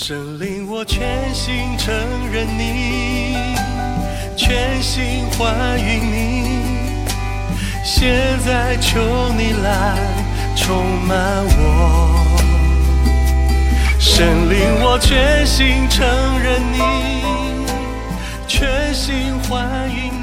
神灵，我全心承认你，全心欢迎你。现在求你来充满我。神灵，我全心承认你，全心欢迎。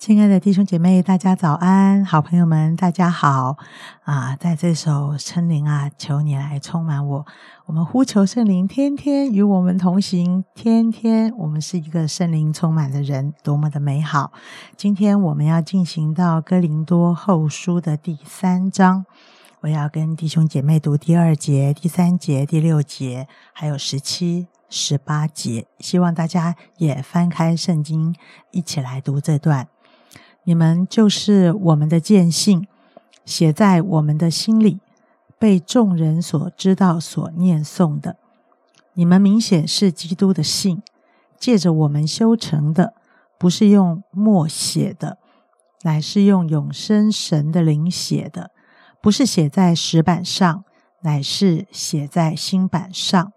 亲爱的弟兄姐妹，大家早安！好朋友们，大家好啊！在这首圣灵啊，求你来充满我。我们呼求圣灵，天天与我们同行，天天我们是一个圣灵充满的人，多么的美好！今天我们要进行到哥林多后书的第三章，我要跟弟兄姐妹读第二节、第三节、第六节，还有十七、十八节。希望大家也翻开圣经，一起来读这段。你们就是我们的见信，写在我们的心里，被众人所知道、所念诵的。你们明显是基督的信，借着我们修成的，不是用墨写的，乃是用永生神的灵写的；不是写在石板上，乃是写在新板上。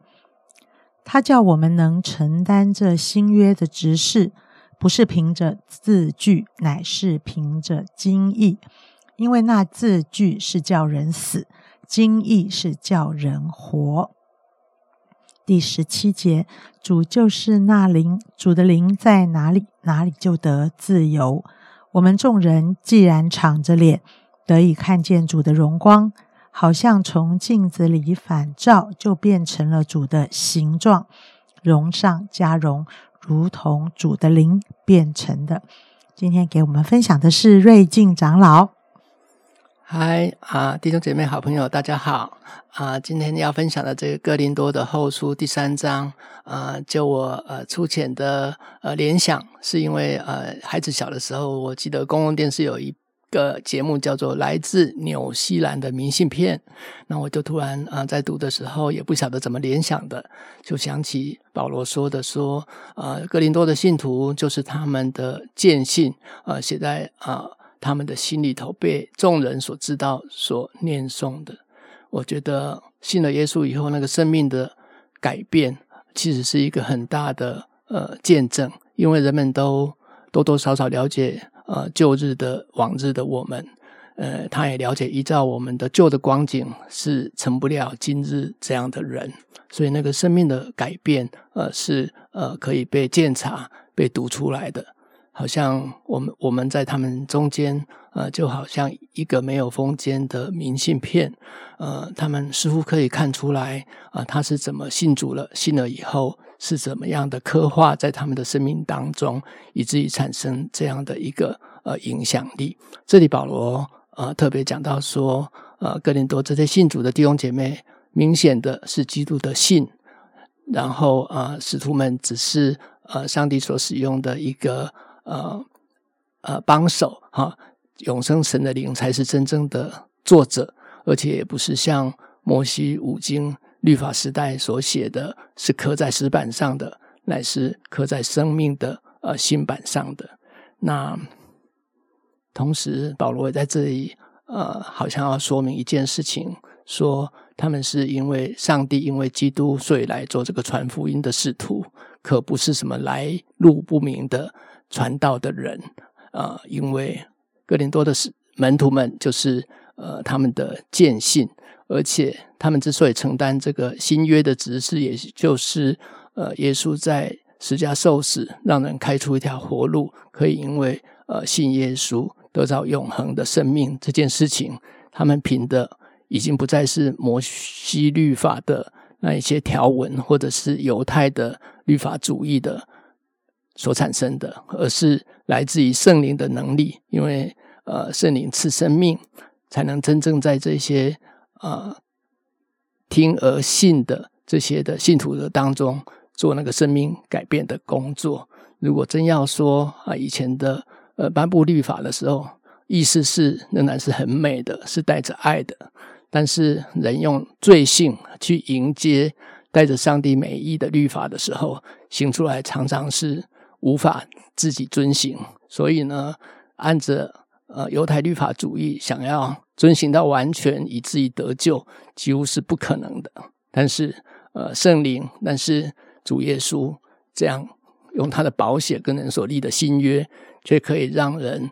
他叫我们能承担这新约的执事。不是凭着字句，乃是凭着经意。因为那字句是叫人死，经意是叫人活。第十七节，主就是那灵，主的灵在哪里，哪里就得自由。我们众人既然敞着脸，得以看见主的荣光，好像从镜子里反照，就变成了主的形状，荣上加荣。如同主的灵变成的。今天给我们分享的是瑞静长老。嗨啊，弟兄姐妹、好朋友，大家好啊！今天要分享的这个哥林多的后书第三章啊，就我呃粗浅的呃联想，是因为呃孩子小的时候，我记得公共电视有一。个节目叫做《来自纽西兰的明信片》，那我就突然啊，在读的时候也不晓得怎么联想的，就想起保罗说的说，呃，哥林多的信徒就是他们的见信，呃，写在啊他们的心里头，被众人所知道、所念诵的。我觉得信了耶稣以后，那个生命的改变，其实是一个很大的呃见证，因为人们都多多少少了解。呃，旧日的往日的我们，呃，他也了解，依照我们的旧的光景，是成不了今日这样的人。所以，那个生命的改变，呃，是呃可以被鉴察、被读出来的。好像我们我们在他们中间，呃，就好像一个没有封间的明信片，呃，他们似乎可以看出来，啊，他是怎么信主了，信了以后。是怎么样的刻画在他们的生命当中，以至于产生这样的一个呃影响力？这里保罗呃特别讲到说，呃，哥林多这些信主的弟兄姐妹，明显的是基督的信，然后呃，使徒们只是呃上帝所使用的一个呃呃帮手哈，永生神的灵才是真正的作者，而且也不是像摩西五经。律法时代所写的是刻在石板上的，乃是刻在生命的呃新板上的。那同时，保罗也在这里呃，好像要说明一件事情，说他们是因为上帝，因为基督，所以来做这个传福音的使徒，可不是什么来路不明的传道的人啊。因为哥林多的是门徒们，就是呃他们的见信。而且他们之所以承担这个新约的职事，也就是呃，耶稣在十架受死，让人开出一条活路，可以因为呃信耶稣得到永恒的生命这件事情，他们凭的已经不再是摩西律法的那一些条文，或者是犹太的律法主义的所产生的，而是来自于圣灵的能力，因为呃圣灵赐生命，才能真正在这些。啊，听而信的这些的信徒的当中，做那个生命改变的工作。如果真要说啊，以前的呃颁布律法的时候，意思是仍然是很美的，是带着爱的。但是人用罪性去迎接带着上帝美意的律法的时候，行出来常常是无法自己遵行。所以呢，按着。呃，犹太律法主义想要遵行到完全以至于得救，几乎是不可能的。但是呃圣灵，但是主耶稣这样用他的宝血跟人所立的新约，却可以让人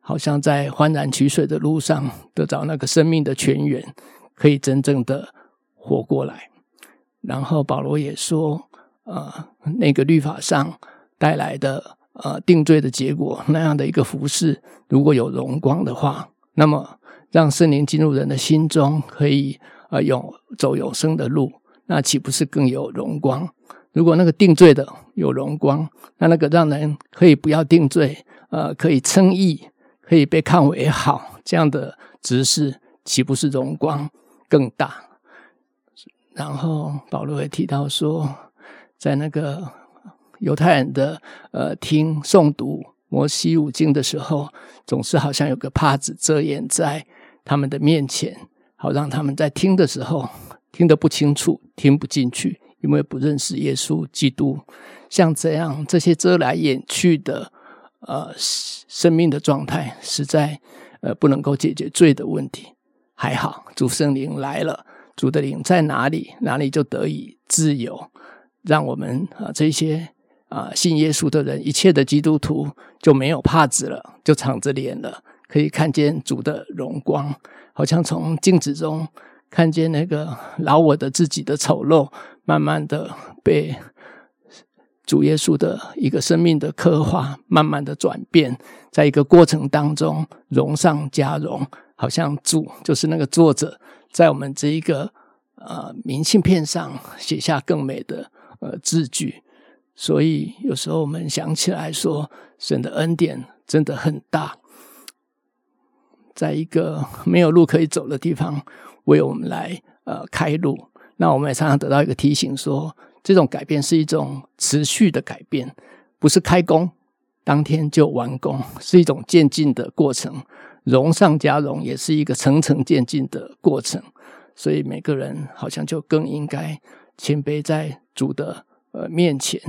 好像在欢然取水的路上得到那个生命的泉源，可以真正的活过来。然后保罗也说，呃，那个律法上带来的呃定罪的结果，那样的一个服饰，如果有荣光的话，那么让圣灵进入人的心中，可以呃永走永生的路，那岂不是更有荣光？如果那个定罪的有荣光，那那个让人可以不要定罪，呃，可以称义，可以被看为好这样的执事，岂不是荣光更大？然后保罗也提到说，在那个犹太人的呃听诵读摩西五经的时候，总是好像有个帕子遮掩在他们的面前，好让他们在听的时候听得不清楚，听不进去，因为不认识耶稣基督。像这样这些遮来掩去的呃生命的状态，实在呃不能够解决罪的问题。还好主圣灵来了。主的灵在哪里，哪里就得以自由。让我们啊这些啊信耶稣的人，一切的基督徒就没有帕子了，就敞着脸了，可以看见主的荣光，好像从镜子中看见那个老我的自己的丑陋，慢慢的被主耶稣的一个生命的刻画，慢慢的转变，在一个过程当中荣上加荣，好像主就是那个作者。在我们这一个呃明信片上写下更美的呃字句，所以有时候我们想起来说，神的恩典真的很大，在一个没有路可以走的地方为我们来呃开路。那我们也常常得到一个提醒，说这种改变是一种持续的改变，不是开工当天就完工，是一种渐进的过程。荣上加荣，也是一个层层渐进的过程，所以每个人好像就更应该谦卑在主的呃面前，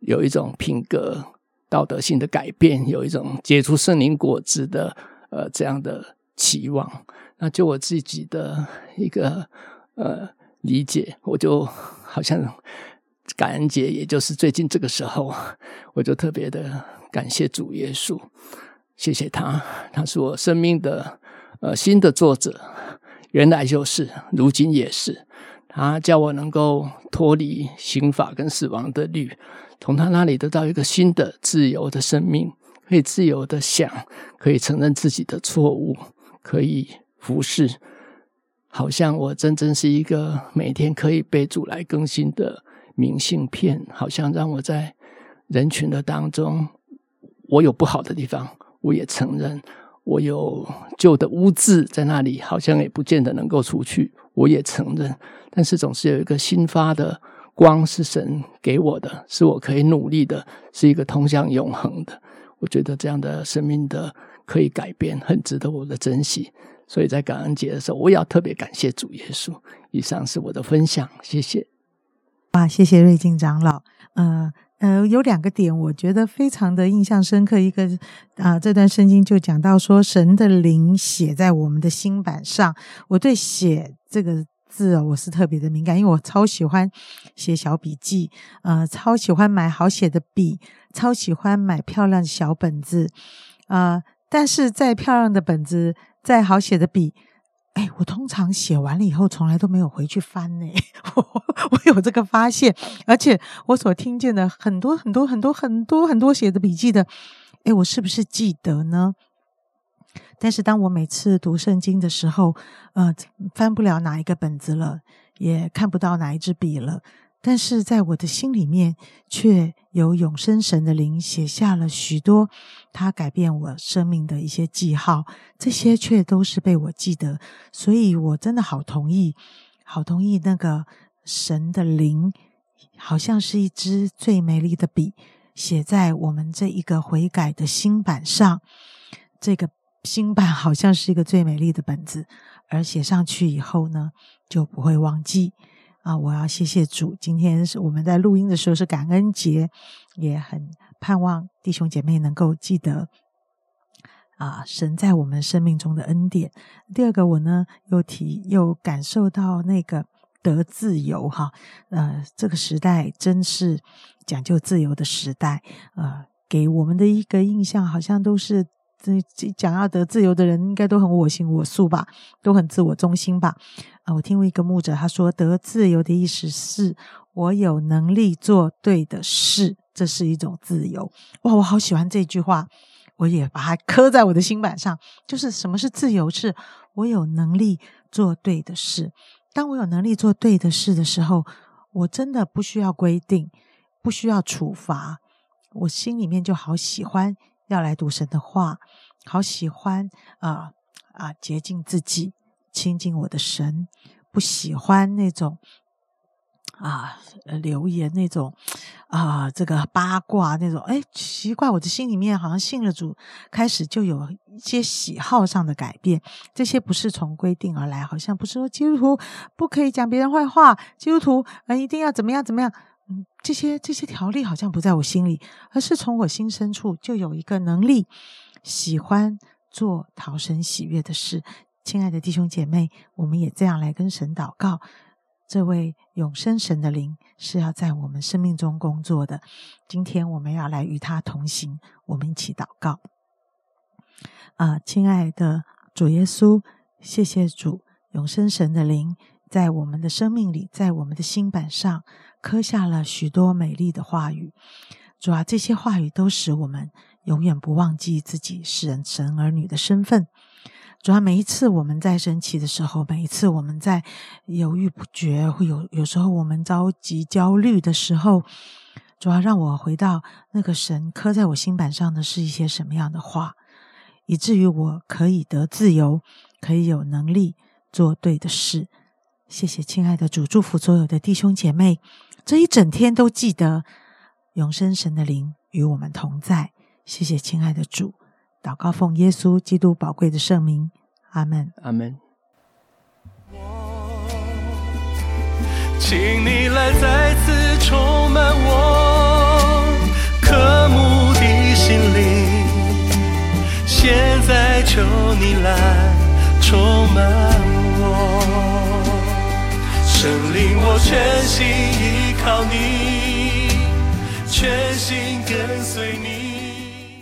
有一种品格道德性的改变，有一种结出圣灵果子的呃这样的期望。那就我自己的一个呃理解，我就好像感恩节，也就是最近这个时候，我就特别的感谢主耶稣。谢谢他，他是我生命的呃新的作者，原来就是，如今也是。他叫我能够脱离刑法跟死亡的律，从他那里得到一个新的自由的生命，可以自由的想，可以承认自己的错误，可以服侍。好像我真正是一个每天可以被主来更新的明信片，好像让我在人群的当中，我有不好的地方。我也承认，我有旧的污渍在那里，好像也不见得能够除去。我也承认，但是总是有一个新发的光，是神给我的，是我可以努力的，是一个通向永恒的。我觉得这样的生命的可以改变，很值得我的珍惜。所以在感恩节的时候，我也要特别感谢主耶稣。以上是我的分享，谢谢。啊，谢谢瑞金长老。嗯。呃，有两个点，我觉得非常的印象深刻。一个啊，这段圣经就讲到说，神的灵写在我们的心板上。我对写这个字哦我是特别的敏感，因为我超喜欢写小笔记，呃，超喜欢买好写的笔，超喜欢买漂亮的小本子，啊，但是再漂亮的本子，再好写的笔。哎，我通常写完了以后，从来都没有回去翻呢。我我有这个发现，而且我所听见的很多很多很多很多很多写的笔记的，哎，我是不是记得呢？但是当我每次读圣经的时候，呃，翻不了哪一个本子了，也看不到哪一支笔了。但是在我的心里面，却有永生神的灵写下了许多他改变我生命的一些记号，这些却都是被我记得，所以我真的好同意，好同意那个神的灵，好像是一支最美丽的笔，写在我们这一个悔改的新版上，这个新版好像是一个最美丽的本子，而写上去以后呢，就不会忘记。啊！我要谢谢主，今天是我们在录音的时候是感恩节，也很盼望弟兄姐妹能够记得啊，神在我们生命中的恩典。第二个，我呢又提又感受到那个得自由哈。呃，这个时代真是讲究自由的时代，呃，给我们的一个印象好像都是讲要得自由的人，应该都很我行我素吧，都很自我中心吧。啊，我听过一个牧者他说，得自由的意思是我有能力做对的事，这是一种自由。哇，我好喜欢这句话。我也把它刻在我的心板上，就是什么是自由？是我有能力做对的事。当我有能力做对的事的时候，我真的不需要规定，不需要处罚，我心里面就好喜欢要来读神的话，好喜欢啊啊洁净自己，亲近我的神，不喜欢那种。啊，留言那种啊，这个八卦那种，哎，奇怪，我的心里面好像信了主，开始就有一些喜好上的改变。这些不是从规定而来，好像不是说基督徒不可以讲别人坏话，基督徒啊一定要怎么样怎么样。这些这些条例好像不在我心里，而是从我心深处就有一个能力，喜欢做讨神喜悦的事。亲爱的弟兄姐妹，我们也这样来跟神祷告。这位永生神的灵是要在我们生命中工作的。今天我们要来与他同行，我们一起祷告。啊，亲爱的主耶稣，谢谢主，永生神的灵在我们的生命里，在我们的心板上刻下了许多美丽的话语。主啊，这些话语都使我们永远不忘记自己是神儿女的身份。主要每一次我们在生气的时候，每一次我们在犹豫不决，会有有时候我们着急焦虑的时候，主要让我回到那个神刻在我心板上的是一些什么样的话，以至于我可以得自由，可以有能力做对的事。谢谢亲爱的主，祝福所有的弟兄姐妹，这一整天都记得永生神的灵与我们同在。谢谢亲爱的主。祷告奉耶稣基督宝贵的圣名，阿门。阿门。请你来再次充满我，渴慕的心灵。现在求你来充满我，神灵，我全心依靠你，全心跟随你。